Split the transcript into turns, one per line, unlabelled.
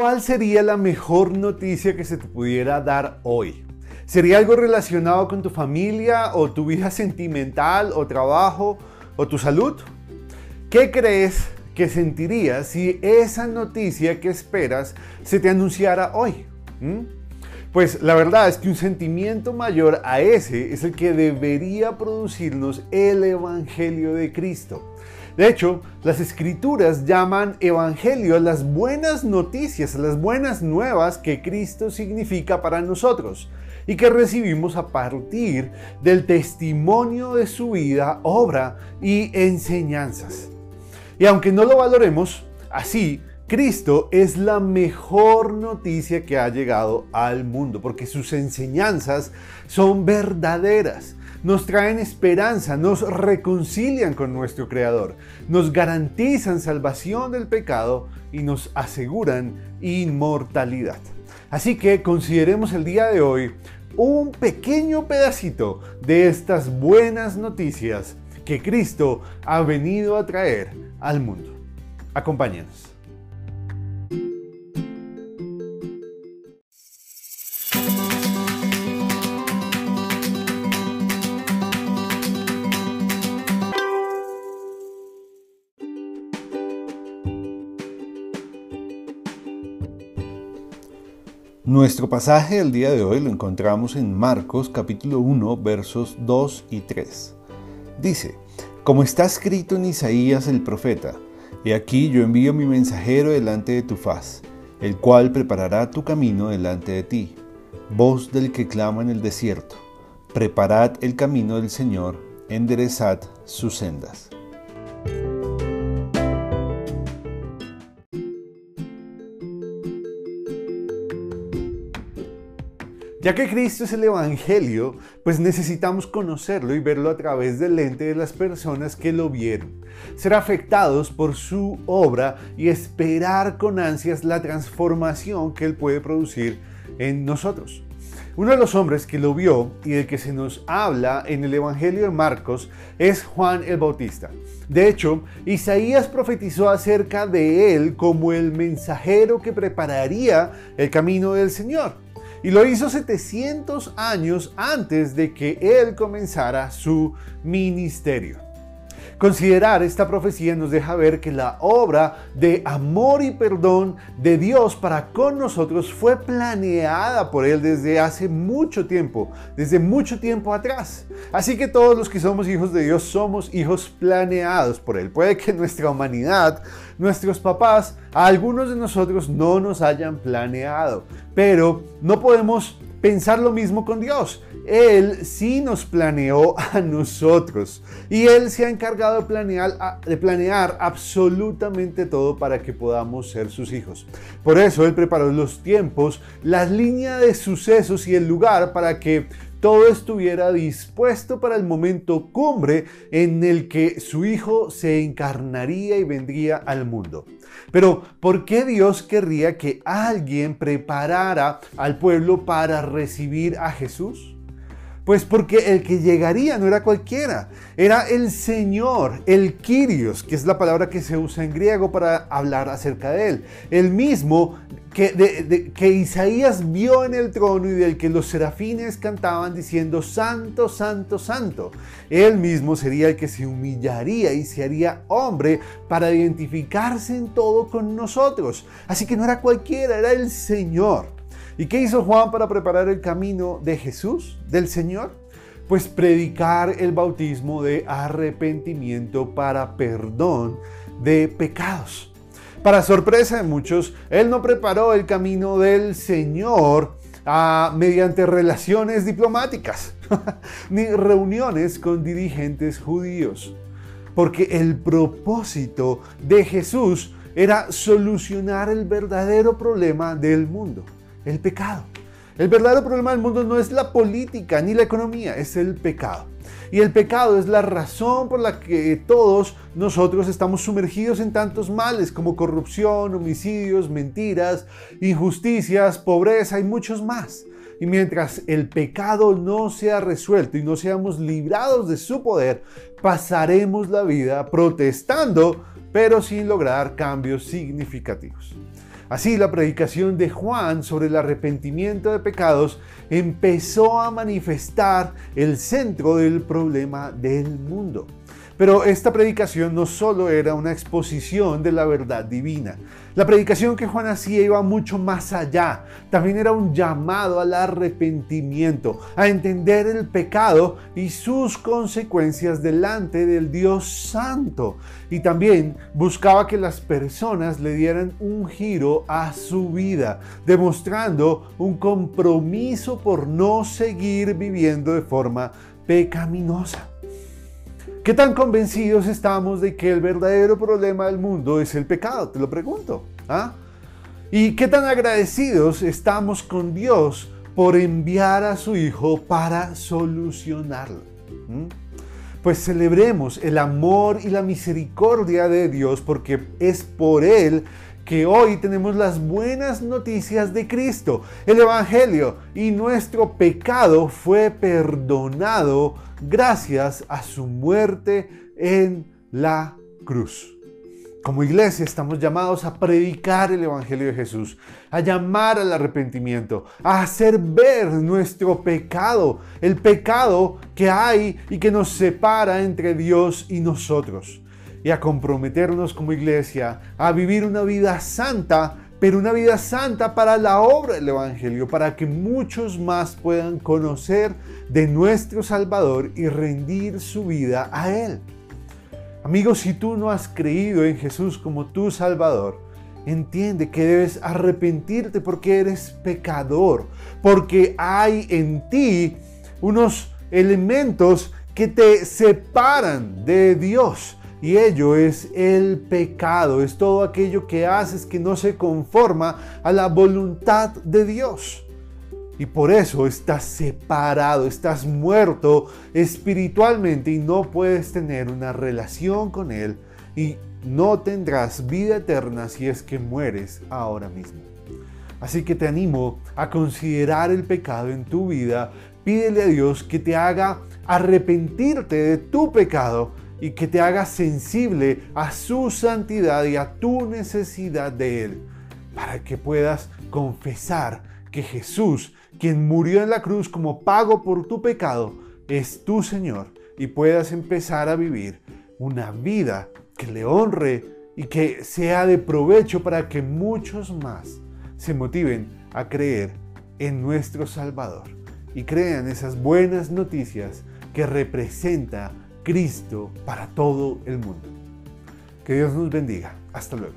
¿Cuál sería la mejor noticia que se te pudiera dar hoy? ¿Sería algo relacionado con tu familia o tu vida sentimental o trabajo o tu salud? ¿Qué crees que sentirías si esa noticia que esperas se te anunciara hoy? ¿Mm? Pues la verdad es que un sentimiento mayor a ese es el que debería producirnos el Evangelio de Cristo. De hecho, las escrituras llaman evangelio las buenas noticias, las buenas nuevas que Cristo significa para nosotros y que recibimos a partir del testimonio de su vida, obra y enseñanzas. Y aunque no lo valoremos, así Cristo es la mejor noticia que ha llegado al mundo, porque sus enseñanzas son verdaderas nos traen esperanza, nos reconcilian con nuestro Creador, nos garantizan salvación del pecado y nos aseguran inmortalidad. Así que consideremos el día de hoy un pequeño pedacito de estas buenas noticias que Cristo ha venido a traer al mundo. Acompáñenos. Nuestro pasaje del día de hoy lo encontramos en Marcos capítulo 1 versos 2 y 3. Dice, como está escrito en Isaías el profeta, He aquí yo envío mi mensajero delante de tu faz, el cual preparará tu camino delante de ti. Voz del que clama en el desierto, preparad el camino del Señor, enderezad sus sendas. Ya que Cristo es el Evangelio, pues necesitamos conocerlo y verlo a través del lente de las personas que lo vieron, ser afectados por su obra y esperar con ansias la transformación que Él puede producir en nosotros. Uno de los hombres que lo vio y del que se nos habla en el Evangelio de Marcos es Juan el Bautista. De hecho, Isaías profetizó acerca de él como el mensajero que prepararía el camino del Señor y lo hizo 700 años antes de que él comenzara su ministerio. Considerar esta profecía nos deja ver que la obra de amor y perdón de Dios para con nosotros fue planeada por Él desde hace mucho tiempo, desde mucho tiempo atrás. Así que todos los que somos hijos de Dios somos hijos planeados por Él. Puede que nuestra humanidad, nuestros papás, algunos de nosotros no nos hayan planeado, pero no podemos pensar lo mismo con Dios. Él sí nos planeó a nosotros y Él se ha encargado de planear, absolutamente todo para que podamos ser sus hijos. Por eso Él preparó los tiempos, las líneas de sucesos y el lugar para que todo estuviera dispuesto para el momento cumbre en el que su Hijo se encarnaría y vendría al mundo. Pero, ¿por qué Dios querría que alguien preparara al pueblo para recibir a Jesús? Pues porque el que llegaría no era cualquiera, era el Señor, el Kyrios, que es la palabra que se usa en griego para hablar acerca de él. El mismo que, que Isaías vio en el trono y del que los serafines cantaban diciendo, Santo, Santo, Santo. Él mismo sería el que se humillaría y se haría hombre para identificarse en todo con nosotros. Así que no era cualquiera, era el Señor. ¿Y qué hizo Juan para preparar el camino de Jesús, del Señor? Pues predicar el bautismo de arrepentimiento para perdón de pecados. Para sorpresa de muchos, Él no preparó el camino del Señor ah, mediante relaciones diplomáticas, ni reuniones con dirigentes judíos, porque el propósito de Jesús era solucionar el verdadero problema del mundo el pecado. El verdadero problema del mundo no es la política ni la economía, es el pecado. Y el pecado es la razón por la que todos nosotros estamos sumergidos en tantos males como corrupción, homicidios, mentiras, injusticias, pobreza y muchos más. Y mientras el pecado no sea resuelto y no seamos librados de su poder, pasaremos la vida protestando, pero sin lograr cambios significativos. Así la predicación de Juan sobre el arrepentimiento de pecados empezó a manifestar el centro del problema del mundo. Pero esta predicación no solo era una exposición de la verdad divina. La predicación que Juan hacía iba mucho más allá. También era un llamado al arrepentimiento, a entender el pecado y sus consecuencias delante del Dios Santo. Y también buscaba que las personas le dieran un giro a su vida, demostrando un compromiso por no seguir viviendo de forma pecaminosa. ¿Qué tan convencidos estamos de que el verdadero problema del mundo es el pecado? Te lo pregunto. ¿ah? ¿Y qué tan agradecidos estamos con Dios por enviar a su Hijo para solucionarlo? ¿Mm? Pues celebremos el amor y la misericordia de Dios porque es por Él que hoy tenemos las buenas noticias de Cristo, el Evangelio, y nuestro pecado fue perdonado gracias a su muerte en la cruz. Como iglesia estamos llamados a predicar el Evangelio de Jesús, a llamar al arrepentimiento, a hacer ver nuestro pecado, el pecado que hay y que nos separa entre Dios y nosotros y a comprometernos como iglesia a vivir una vida santa, pero una vida santa para la obra del Evangelio, para que muchos más puedan conocer de nuestro Salvador y rendir su vida a Él. Amigos, si tú no has creído en Jesús como tu Salvador, entiende que debes arrepentirte porque eres pecador, porque hay en ti unos elementos que te separan de Dios y ello es el pecado, es todo aquello que haces que no se conforma a la voluntad de Dios. Y por eso estás separado, estás muerto espiritualmente y no puedes tener una relación con Él y no tendrás vida eterna si es que mueres ahora mismo. Así que te animo a considerar el pecado en tu vida. Pídele a Dios que te haga arrepentirte de tu pecado y que te haga sensible a su santidad y a tu necesidad de Él, para que puedas confesar que Jesús, quien murió en la cruz como pago por tu pecado, es tu Señor y puedas empezar a vivir una vida que le honre y que sea de provecho para que muchos más se motiven a creer en nuestro Salvador y crean esas buenas noticias que representa Cristo para todo el mundo. Que Dios nos bendiga. Hasta luego.